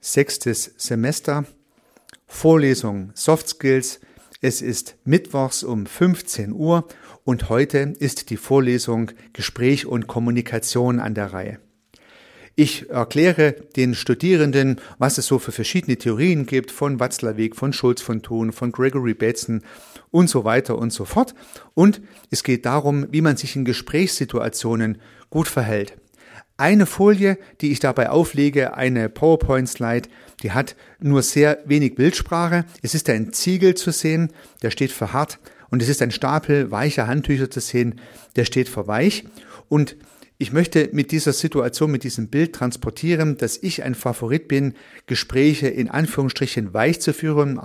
sechstes Semester, Vorlesung Soft Skills. Es ist Mittwochs um 15 Uhr und heute ist die Vorlesung Gespräch und Kommunikation an der Reihe. Ich erkläre den Studierenden, was es so für verschiedene Theorien gibt, von Watzlawick, von Schulz von Thun, von Gregory Bateson und so weiter und so fort. Und es geht darum, wie man sich in Gesprächssituationen gut verhält. Eine Folie, die ich dabei auflege, eine PowerPoint-Slide, die hat nur sehr wenig Bildsprache. Es ist ein Ziegel zu sehen, der steht für hart. Und es ist ein Stapel weicher Handtücher zu sehen, der steht für weich. Und ich möchte mit dieser Situation, mit diesem Bild transportieren, dass ich ein Favorit bin, Gespräche in Anführungsstrichen weich zu führen.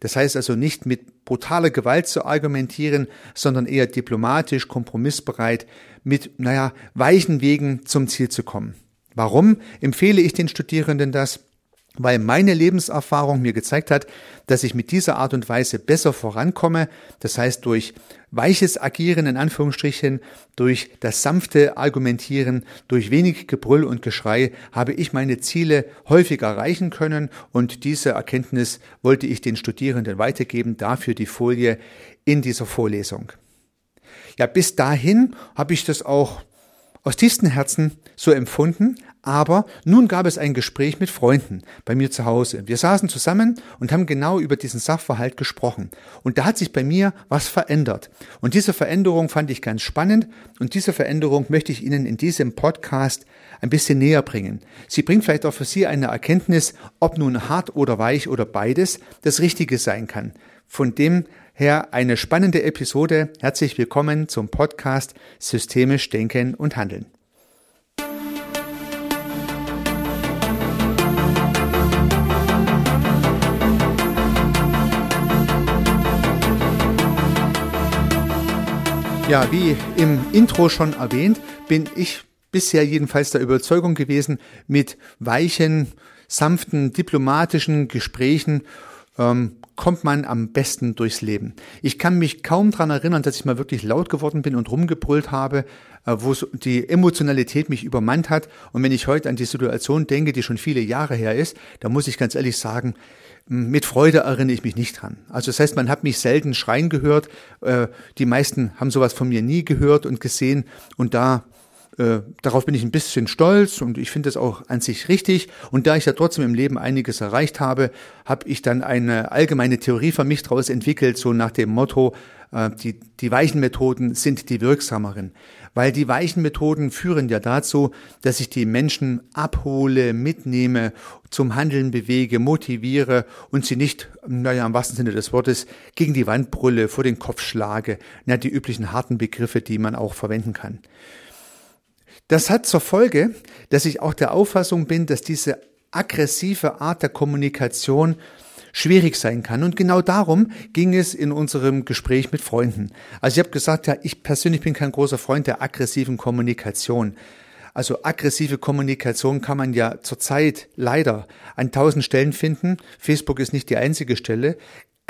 Das heißt also nicht mit brutaler Gewalt zu argumentieren, sondern eher diplomatisch, kompromissbereit, mit, naja, weichen Wegen zum Ziel zu kommen. Warum empfehle ich den Studierenden das? Weil meine Lebenserfahrung mir gezeigt hat, dass ich mit dieser Art und Weise besser vorankomme, das heißt durch weiches Agieren in Anführungsstrichen, durch das sanfte Argumentieren, durch wenig Gebrüll und Geschrei habe ich meine Ziele häufig erreichen können und diese Erkenntnis wollte ich den Studierenden weitergeben, dafür die Folie in dieser Vorlesung. Ja, bis dahin habe ich das auch aus tiefstem Herzen so empfunden, aber nun gab es ein Gespräch mit Freunden bei mir zu Hause. Wir saßen zusammen und haben genau über diesen Sachverhalt gesprochen. Und da hat sich bei mir was verändert. Und diese Veränderung fand ich ganz spannend und diese Veränderung möchte ich Ihnen in diesem Podcast ein bisschen näher bringen. Sie bringt vielleicht auch für Sie eine Erkenntnis, ob nun hart oder weich oder beides das Richtige sein kann. Von dem her eine spannende Episode. Herzlich willkommen zum Podcast Systemisch Denken und Handeln. Ja, wie im Intro schon erwähnt, bin ich bisher jedenfalls der Überzeugung gewesen, mit weichen, sanften, diplomatischen Gesprächen ähm, kommt man am besten durchs Leben. Ich kann mich kaum dran erinnern, dass ich mal wirklich laut geworden bin und rumgebrüllt habe, äh, wo die Emotionalität mich übermannt hat. Und wenn ich heute an die Situation denke, die schon viele Jahre her ist, da muss ich ganz ehrlich sagen, mit Freude erinnere ich mich nicht dran. Also das heißt, man hat mich selten schreien gehört. Äh, die meisten haben sowas von mir nie gehört und gesehen. Und da äh, darauf bin ich ein bisschen stolz und ich finde es auch an sich richtig. Und da ich ja trotzdem im Leben einiges erreicht habe, habe ich dann eine allgemeine Theorie für mich daraus entwickelt, so nach dem Motto, äh, die, die weichen Methoden sind die wirksameren. Weil die weichen Methoden führen ja dazu, dass ich die Menschen abhole, mitnehme, zum Handeln bewege, motiviere und sie nicht, naja, im wahrsten Sinne des Wortes, gegen die Wand brülle, vor den Kopf schlage. Na, die üblichen harten Begriffe, die man auch verwenden kann. Das hat zur Folge, dass ich auch der Auffassung bin, dass diese aggressive Art der Kommunikation schwierig sein kann. Und genau darum ging es in unserem Gespräch mit Freunden. Also ich habe gesagt, ja, ich persönlich bin kein großer Freund der aggressiven Kommunikation. Also aggressive Kommunikation kann man ja zurzeit leider an tausend Stellen finden. Facebook ist nicht die einzige Stelle.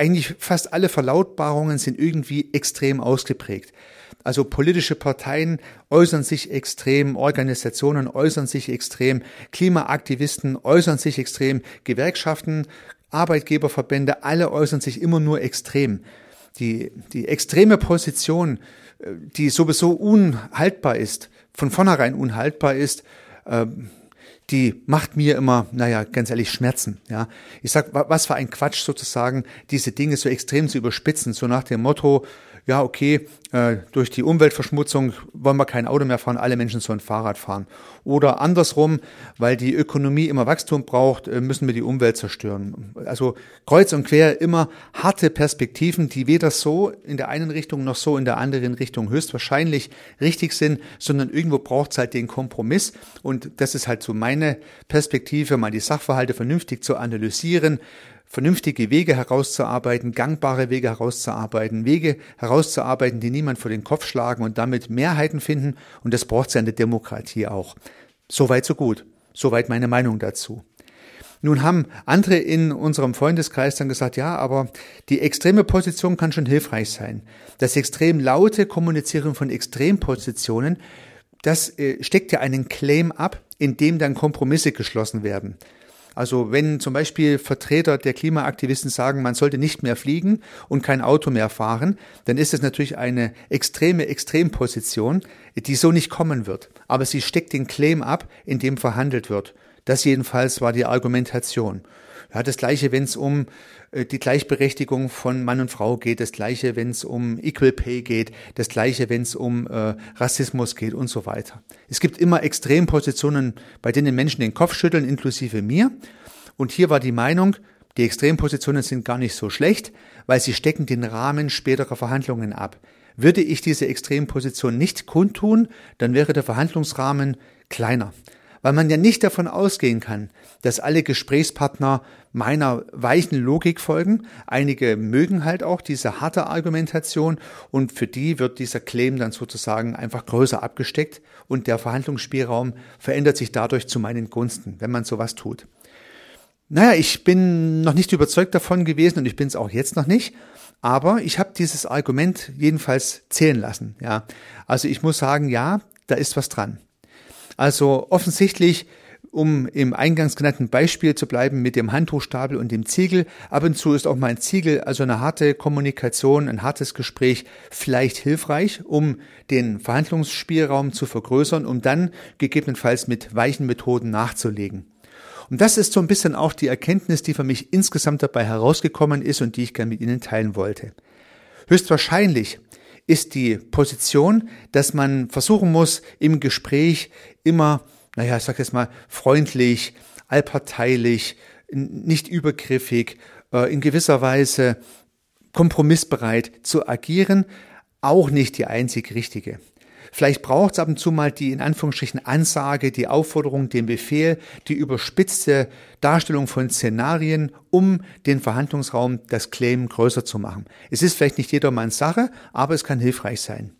Eigentlich fast alle Verlautbarungen sind irgendwie extrem ausgeprägt. Also politische Parteien äußern sich extrem, Organisationen äußern sich extrem, Klimaaktivisten äußern sich extrem, Gewerkschaften Arbeitgeberverbände, alle äußern sich immer nur extrem. Die, die extreme Position, äh, die sowieso unhaltbar ist, von vornherein unhaltbar ist, ähm, die macht mir immer, naja, ganz ehrlich, Schmerzen. Ja, ich sag, was für ein Quatsch sozusagen, diese Dinge so extrem zu überspitzen, so nach dem Motto, ja, okay, äh, durch die Umweltverschmutzung wollen wir kein Auto mehr fahren, alle Menschen sollen Fahrrad fahren. Oder andersrum, weil die Ökonomie immer Wachstum braucht, äh, müssen wir die Umwelt zerstören. Also kreuz und quer immer harte Perspektiven, die weder so in der einen Richtung noch so in der anderen Richtung höchstwahrscheinlich richtig sind, sondern irgendwo braucht es halt den Kompromiss. Und das ist halt so meine Perspektive, mal die Sachverhalte vernünftig zu analysieren, vernünftige Wege herauszuarbeiten, gangbare Wege herauszuarbeiten, Wege herauszuarbeiten, die niemand vor den Kopf schlagen und damit Mehrheiten finden. Und das braucht es ja in der Demokratie auch. Soweit so gut. Soweit meine Meinung dazu. Nun haben andere in unserem Freundeskreis dann gesagt, ja, aber die extreme Position kann schon hilfreich sein. Das extrem laute Kommunizieren von Extrempositionen, das äh, steckt ja einen Claim ab, in dem dann Kompromisse geschlossen werden. Also wenn zum Beispiel Vertreter der Klimaaktivisten sagen, man sollte nicht mehr fliegen und kein Auto mehr fahren, dann ist es natürlich eine extreme Extremposition, die so nicht kommen wird. Aber sie steckt den Claim ab, in dem verhandelt wird. Das jedenfalls war die Argumentation. Ja, das gleiche, wenn es um die Gleichberechtigung von Mann und Frau geht, das gleiche, wenn es um Equal Pay geht, das gleiche, wenn es um äh, Rassismus geht und so weiter. Es gibt immer Extrempositionen, bei denen Menschen den Kopf schütteln, inklusive mir. Und hier war die Meinung, die Extrempositionen sind gar nicht so schlecht, weil sie stecken den Rahmen späterer Verhandlungen ab. Würde ich diese Extremposition nicht kundtun, dann wäre der Verhandlungsrahmen kleiner weil man ja nicht davon ausgehen kann, dass alle Gesprächspartner meiner weichen Logik folgen. Einige mögen halt auch diese harte Argumentation und für die wird dieser Claim dann sozusagen einfach größer abgesteckt und der Verhandlungsspielraum verändert sich dadurch zu meinen Gunsten, wenn man sowas tut. Naja, ich bin noch nicht überzeugt davon gewesen und ich bin es auch jetzt noch nicht. Aber ich habe dieses Argument jedenfalls zählen lassen. Ja, also ich muss sagen, ja, da ist was dran. Also offensichtlich, um im eingangs genannten Beispiel zu bleiben mit dem Handtuchstapel und dem Ziegel, ab und zu ist auch mal ein Ziegel, also eine harte Kommunikation, ein hartes Gespräch vielleicht hilfreich, um den Verhandlungsspielraum zu vergrößern, um dann gegebenenfalls mit weichen Methoden nachzulegen. Und das ist so ein bisschen auch die Erkenntnis, die für mich insgesamt dabei herausgekommen ist und die ich gerne mit Ihnen teilen wollte. Höchstwahrscheinlich ist die Position, dass man versuchen muss, im Gespräch immer, naja, ich sag jetzt mal, freundlich, allparteilich, nicht übergriffig, äh, in gewisser Weise kompromissbereit zu agieren, auch nicht die einzig richtige. Vielleicht braucht es ab und zu mal die in Anführungsstrichen Ansage, die Aufforderung, den Befehl, die überspitzte Darstellung von Szenarien, um den Verhandlungsraum, das Claim größer zu machen. Es ist vielleicht nicht jedermanns Sache, aber es kann hilfreich sein.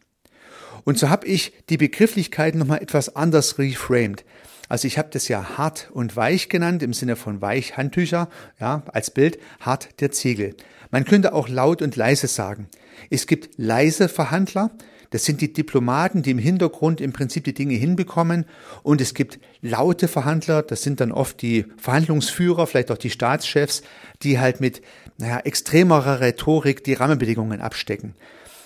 Und so habe ich die Begrifflichkeiten nochmal etwas anders reframed. Also ich habe das ja hart und weich genannt, im Sinne von weich Handtücher, ja, als Bild, hart der Ziegel. Man könnte auch laut und leise sagen. Es gibt leise Verhandler, das sind die Diplomaten, die im Hintergrund im Prinzip die Dinge hinbekommen. Und es gibt laute Verhandler, das sind dann oft die Verhandlungsführer, vielleicht auch die Staatschefs, die halt mit naja, extremerer Rhetorik die Rahmenbedingungen abstecken.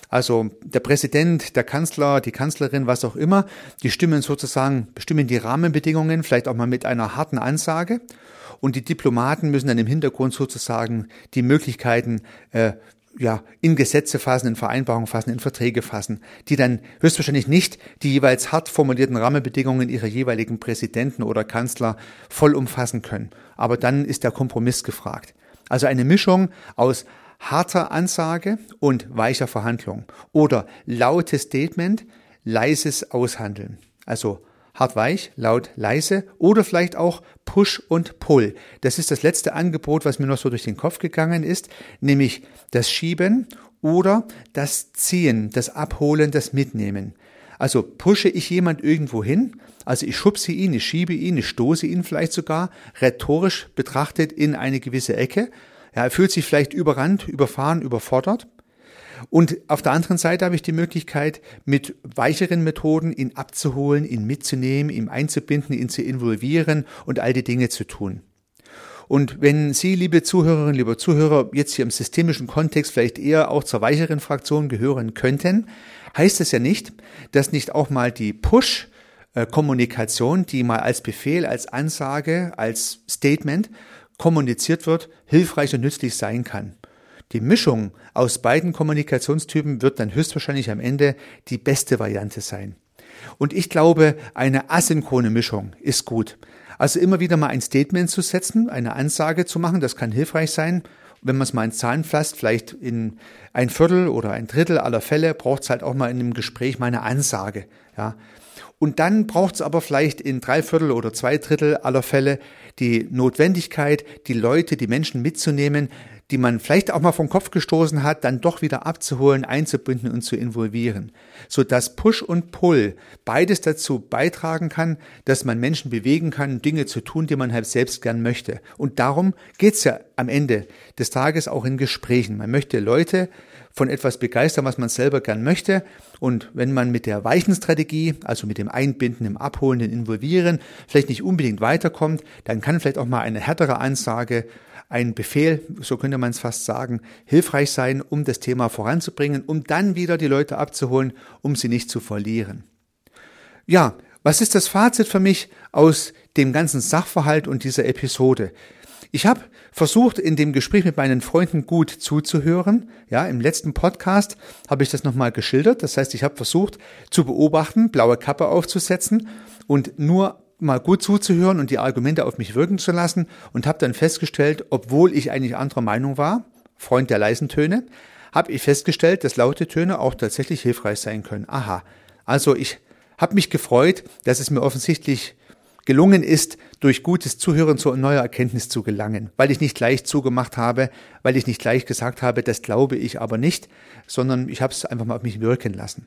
Also der Präsident, der Kanzler, die Kanzlerin, was auch immer, die stimmen sozusagen, bestimmen die Rahmenbedingungen, vielleicht auch mal mit einer harten Ansage. Und die Diplomaten müssen dann im Hintergrund sozusagen die Möglichkeiten äh, ja, in Gesetze fassen, in Vereinbarungen fassen, in Verträge fassen, die dann höchstwahrscheinlich nicht die jeweils hart formulierten Rahmenbedingungen ihrer jeweiligen Präsidenten oder Kanzler voll umfassen können. Aber dann ist der Kompromiss gefragt. Also eine Mischung aus harter Ansage und weicher Verhandlung oder lautes Statement, leises Aushandeln. Also hart weich, laut leise oder vielleicht auch Push und Pull. Das ist das letzte Angebot, was mir noch so durch den Kopf gegangen ist, nämlich das Schieben oder das Ziehen, das Abholen, das Mitnehmen. Also pushe ich jemand irgendwo hin, also ich schubse ihn, ich schiebe ihn, ich stoße ihn vielleicht sogar rhetorisch betrachtet in eine gewisse Ecke. Ja, er fühlt sich vielleicht überrannt, überfahren, überfordert. Und auf der anderen Seite habe ich die Möglichkeit, mit weicheren Methoden ihn abzuholen, ihn mitzunehmen, ihn einzubinden, ihn zu involvieren und all die Dinge zu tun. Und wenn Sie, liebe Zuhörerinnen, liebe Zuhörer, jetzt hier im systemischen Kontext vielleicht eher auch zur weicheren Fraktion gehören könnten, heißt es ja nicht, dass nicht auch mal die Push Kommunikation, die mal als Befehl, als Ansage, als Statement kommuniziert wird, hilfreich und nützlich sein kann. Die Mischung aus beiden Kommunikationstypen wird dann höchstwahrscheinlich am Ende die beste Variante sein. Und ich glaube, eine asynchrone Mischung ist gut. Also immer wieder mal ein Statement zu setzen, eine Ansage zu machen, das kann hilfreich sein. Wenn man es mal in Zahlen fasst, vielleicht in ein Viertel oder ein Drittel aller Fälle braucht es halt auch mal in einem Gespräch mal eine Ansage. Ja. Und dann braucht es aber vielleicht in drei Viertel oder zwei Drittel aller Fälle die Notwendigkeit, die Leute, die Menschen mitzunehmen, die man vielleicht auch mal vom Kopf gestoßen hat, dann doch wieder abzuholen, einzubinden und zu involvieren, so dass Push und Pull beides dazu beitragen kann, dass man Menschen bewegen kann, Dinge zu tun, die man halt selbst gern möchte. Und darum geht's ja am Ende des Tages auch in Gesprächen. Man möchte Leute von etwas begeistern, was man selber gern möchte. Und wenn man mit der weichen Strategie, also mit dem Einbinden, dem Abholen, dem Involvieren, vielleicht nicht unbedingt weiterkommt, dann kann vielleicht auch mal eine härtere Ansage, ein Befehl, so könnte man es fast sagen, hilfreich sein, um das Thema voranzubringen, um dann wieder die Leute abzuholen, um sie nicht zu verlieren. Ja, was ist das Fazit für mich aus dem ganzen Sachverhalt und dieser Episode? Ich habe versucht, in dem Gespräch mit meinen Freunden gut zuzuhören. Ja, im letzten Podcast habe ich das nochmal geschildert. Das heißt, ich habe versucht zu beobachten, blaue Kappe aufzusetzen und nur mal gut zuzuhören und die Argumente auf mich wirken zu lassen und habe dann festgestellt, obwohl ich eigentlich anderer Meinung war, Freund der leisen Töne, habe ich festgestellt, dass laute Töne auch tatsächlich hilfreich sein können. Aha. Also ich hab mich gefreut, dass es mir offensichtlich gelungen ist, durch gutes Zuhören zu neuer Erkenntnis zu gelangen, weil ich nicht gleich zugemacht habe, weil ich nicht gleich gesagt habe, das glaube ich aber nicht, sondern ich habe es einfach mal auf mich wirken lassen.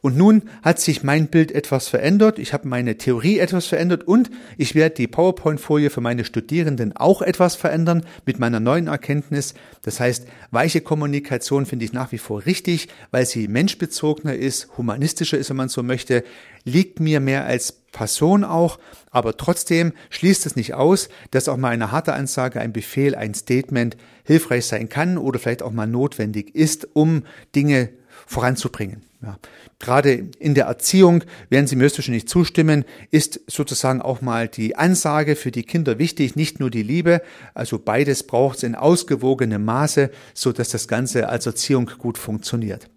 Und nun hat sich mein Bild etwas verändert, ich habe meine Theorie etwas verändert und ich werde die PowerPoint-Folie für meine Studierenden auch etwas verändern mit meiner neuen Erkenntnis. Das heißt, weiche Kommunikation finde ich nach wie vor richtig, weil sie menschbezogener ist, humanistischer ist, wenn man so möchte, liegt mir mehr als Person auch, aber trotzdem schließt es nicht aus, dass auch mal eine harte Ansage, ein Befehl, ein Statement hilfreich sein kann oder vielleicht auch mal notwendig ist, um Dinge voranzubringen. Ja. Gerade in der Erziehung, werden Sie mir höchstwahrscheinlich zustimmen, ist sozusagen auch mal die Ansage für die Kinder wichtig, nicht nur die Liebe. Also beides braucht es in ausgewogenem Maße, so dass das Ganze als Erziehung gut funktioniert.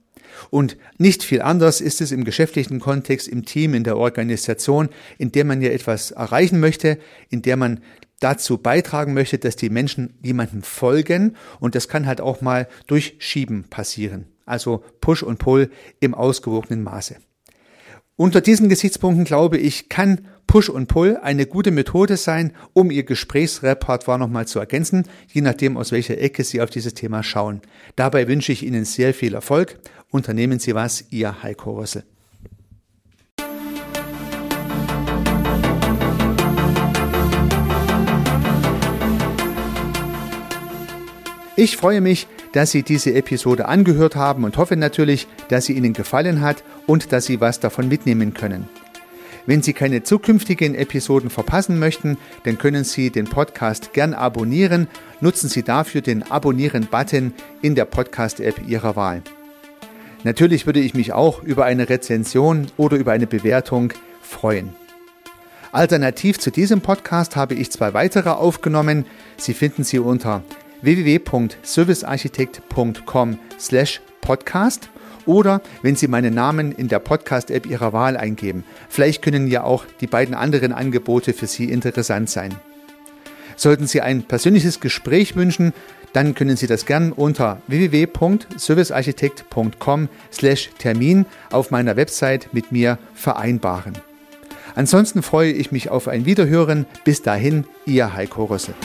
Und nicht viel anders ist es im geschäftlichen Kontext, im Team, in der Organisation, in der man ja etwas erreichen möchte, in der man dazu beitragen möchte, dass die Menschen jemandem folgen. Und das kann halt auch mal durch Schieben passieren also Push und Pull im ausgewogenen Maße. Unter diesen Gesichtspunkten glaube ich, kann Push und Pull eine gute Methode sein, um Ihr Gesprächsrepertoire nochmal zu ergänzen, je nachdem, aus welcher Ecke Sie auf dieses Thema schauen. Dabei wünsche ich Ihnen sehr viel Erfolg. Unternehmen Sie was, Ihr Heiko Rössel. Ich freue mich, dass Sie diese Episode angehört haben und hoffe natürlich, dass sie Ihnen gefallen hat und dass Sie was davon mitnehmen können. Wenn Sie keine zukünftigen Episoden verpassen möchten, dann können Sie den Podcast gern abonnieren. Nutzen Sie dafür den Abonnieren-Button in der Podcast-App Ihrer Wahl. Natürlich würde ich mich auch über eine Rezension oder über eine Bewertung freuen. Alternativ zu diesem Podcast habe ich zwei weitere aufgenommen. Sie finden sie unter www.servicearchitekt.com/podcast oder wenn Sie meinen Namen in der Podcast-App Ihrer Wahl eingeben. Vielleicht können ja auch die beiden anderen Angebote für Sie interessant sein. Sollten Sie ein persönliches Gespräch wünschen, dann können Sie das gern unter www.servicearchitekt.com/termin auf meiner Website mit mir vereinbaren. Ansonsten freue ich mich auf ein Wiederhören. Bis dahin, Ihr Heiko Rössel.